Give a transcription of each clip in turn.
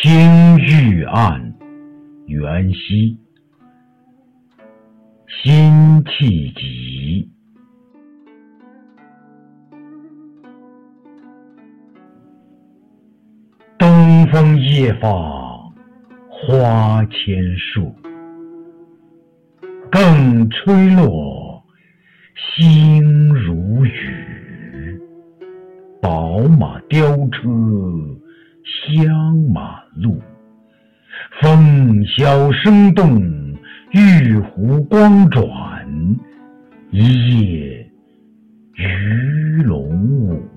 青玉案，元夕，辛弃疾。东风夜放花千树，更吹落，星如雨。宝马雕车香满路，风箫声动，玉壶光转，一夜鱼龙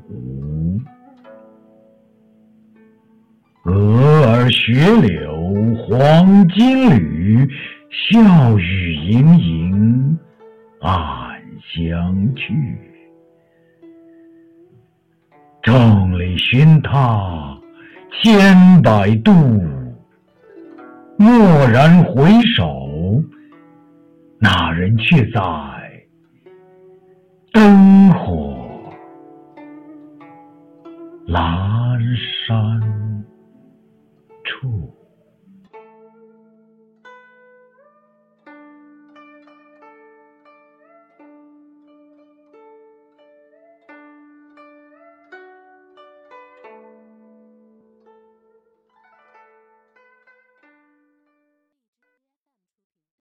舞。蛾儿雪柳黄金缕，笑语盈盈暗香去。众里寻他千百度，蓦然回首，那人却在灯火阑珊。